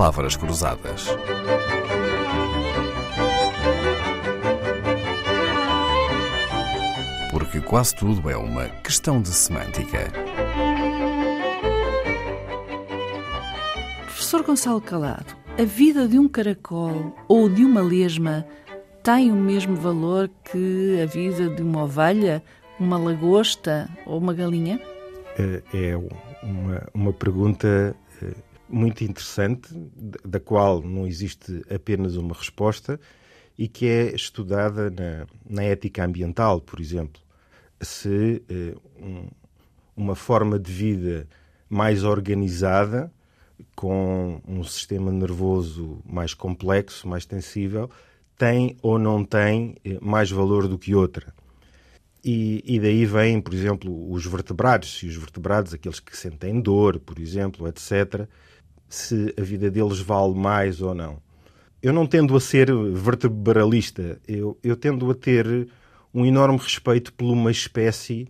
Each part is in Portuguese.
palavras cruzadas. Porque quase tudo é uma questão de semântica. Professor Gonçalo Calado, a vida de um caracol ou de uma lesma tem o mesmo valor que a vida de uma ovelha, uma lagosta ou uma galinha? É uma, uma pergunta eh, muito interessante, da qual não existe apenas uma resposta e que é estudada na, na ética ambiental, por exemplo. Se eh, um, uma forma de vida mais organizada, com um sistema nervoso mais complexo, mais sensível, tem ou não tem eh, mais valor do que outra. E, e, daí vêm, por exemplo, os vertebrados, e os vertebrados, aqueles que sentem dor, por exemplo, etc., se a vida deles vale mais ou não. Eu não tendo a ser vertebralista, eu, eu tendo a ter um enorme respeito por uma espécie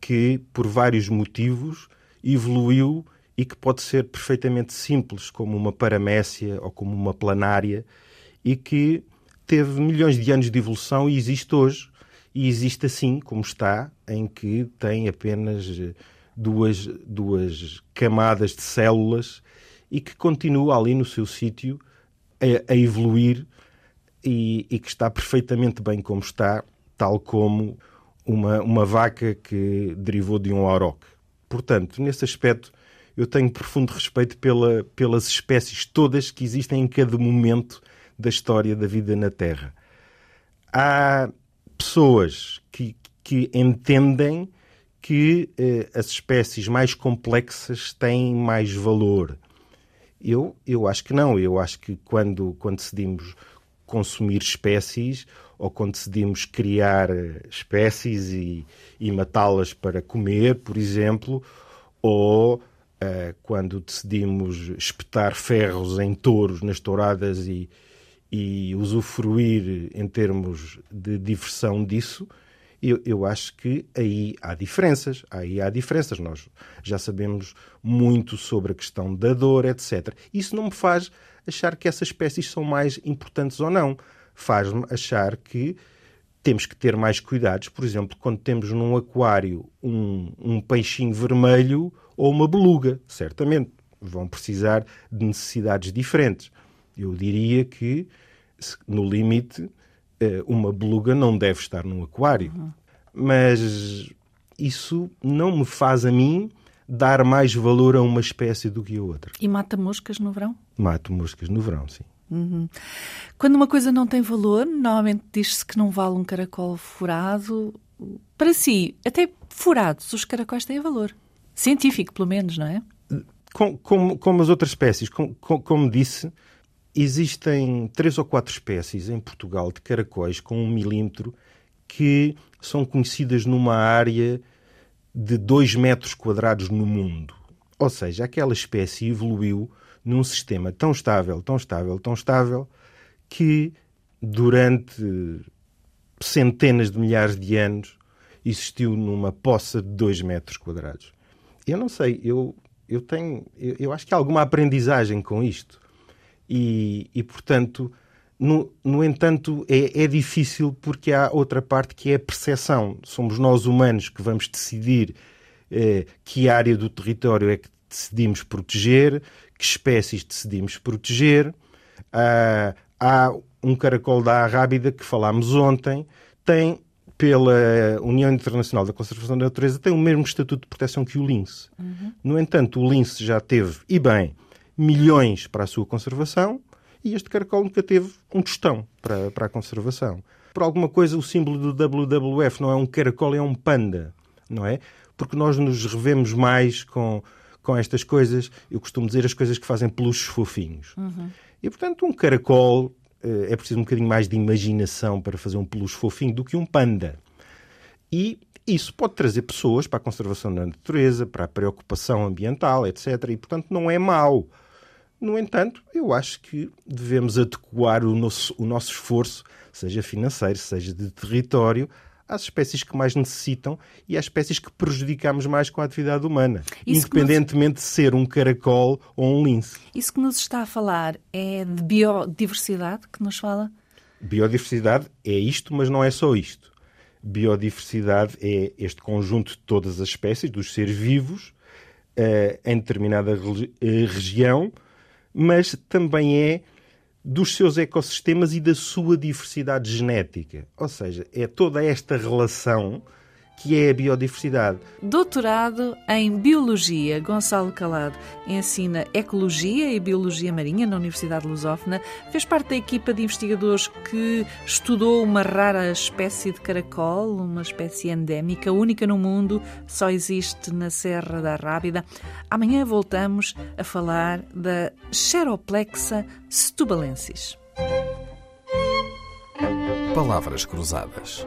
que, por vários motivos, evoluiu e que pode ser perfeitamente simples, como uma paramécia ou como uma planária, e que teve milhões de anos de evolução e existe hoje. E existe assim, como está, em que tem apenas duas, duas camadas de células e que continua ali no seu sítio a, a, evoluir e, e, que está perfeitamente bem como está, tal como uma, uma vaca que derivou de um auroque. Portanto, nesse aspecto, eu tenho profundo respeito pela, pelas espécies todas que existem em cada momento da história da vida na Terra. Há pessoas que, que entendem que eh, as espécies mais complexas têm mais valor eu, eu acho que não. Eu acho que quando, quando decidimos consumir espécies ou quando decidimos criar eh, espécies e, e matá-las para comer, por exemplo, ou uh, quando decidimos espetar ferros em touros nas touradas e, e usufruir em termos de diversão disso, eu, eu acho que aí há diferenças. Aí há diferenças. Nós já sabemos muito sobre a questão da dor, etc. Isso não me faz achar que essas espécies são mais importantes ou não. Faz-me achar que temos que ter mais cuidados. Por exemplo, quando temos num aquário um, um peixinho vermelho ou uma beluga, certamente vão precisar de necessidades diferentes. Eu diria que, no limite, uma beluga não deve estar num aquário. Uhum. Mas isso não me faz a mim dar mais valor a uma espécie do que a outra. E mata moscas no verão? Mato moscas no verão, sim. Uhum. Quando uma coisa não tem valor, normalmente diz-se que não vale um caracol furado. Para si, até furados, os caracóis têm valor. Científico, pelo menos, não é? Como, como, como as outras espécies, como, como disse, Existem três ou quatro espécies em Portugal de caracóis com um milímetro que são conhecidas numa área de 2 metros quadrados no mundo. Ou seja, aquela espécie evoluiu num sistema tão estável, tão estável, tão estável, que durante centenas de milhares de anos existiu numa poça de 2 metros quadrados. Eu não sei, eu, eu tenho. Eu, eu acho que há alguma aprendizagem com isto. E, e portanto, no, no entanto, é, é, difícil porque há outra parte que é a percepção. Somos nós humanos que vamos decidir eh, que área do território é que decidimos proteger, que espécies decidimos proteger. Ah, há um caracol da Arrábida que falámos ontem, tem pela União Internacional da Conservação da Natureza tem o mesmo estatuto de proteção que o lince. Uhum. No entanto, o lince já teve, e bem, milhões para a sua conservação e este caracol nunca teve um tostão para, para a conservação. Por alguma coisa, o símbolo do WWF não é um caracol, é um panda, não é? Porque nós nos revemos mais com, com estas coisas, eu costumo dizer as coisas que fazem peluches fofinhos. Uhum. E, portanto, um caracol eh, é preciso um bocadinho mais de imaginação para fazer um peluche fofinho do que um panda. E isso pode trazer pessoas para a conservação da natureza, para a preocupação ambiental, etc. E, portanto, não é mau. No entanto, eu acho que devemos adequar o nosso, o nosso esforço, seja financeiro, seja de território, às espécies que mais necessitam e às espécies que prejudicamos mais com a atividade humana, Isso independentemente de ser um caracol ou um lince. Isso que nos está a falar é de biodiversidade que nos fala? Biodiversidade é isto, mas não é só isto. Biodiversidade é este conjunto de todas as espécies, dos seres vivos, eh, em determinada eh, região, mas também é dos seus ecossistemas e da sua diversidade genética. Ou seja, é toda esta relação que é a biodiversidade. Doutorado em Biologia, Gonçalo Calado ensina Ecologia e Biologia Marinha na Universidade Lusófona. Fez parte da equipa de investigadores que estudou uma rara espécie de caracol, uma espécie endémica, única no mundo, só existe na Serra da Rábida. Amanhã voltamos a falar da Xeroplexa setubalensis. Palavras Cruzadas,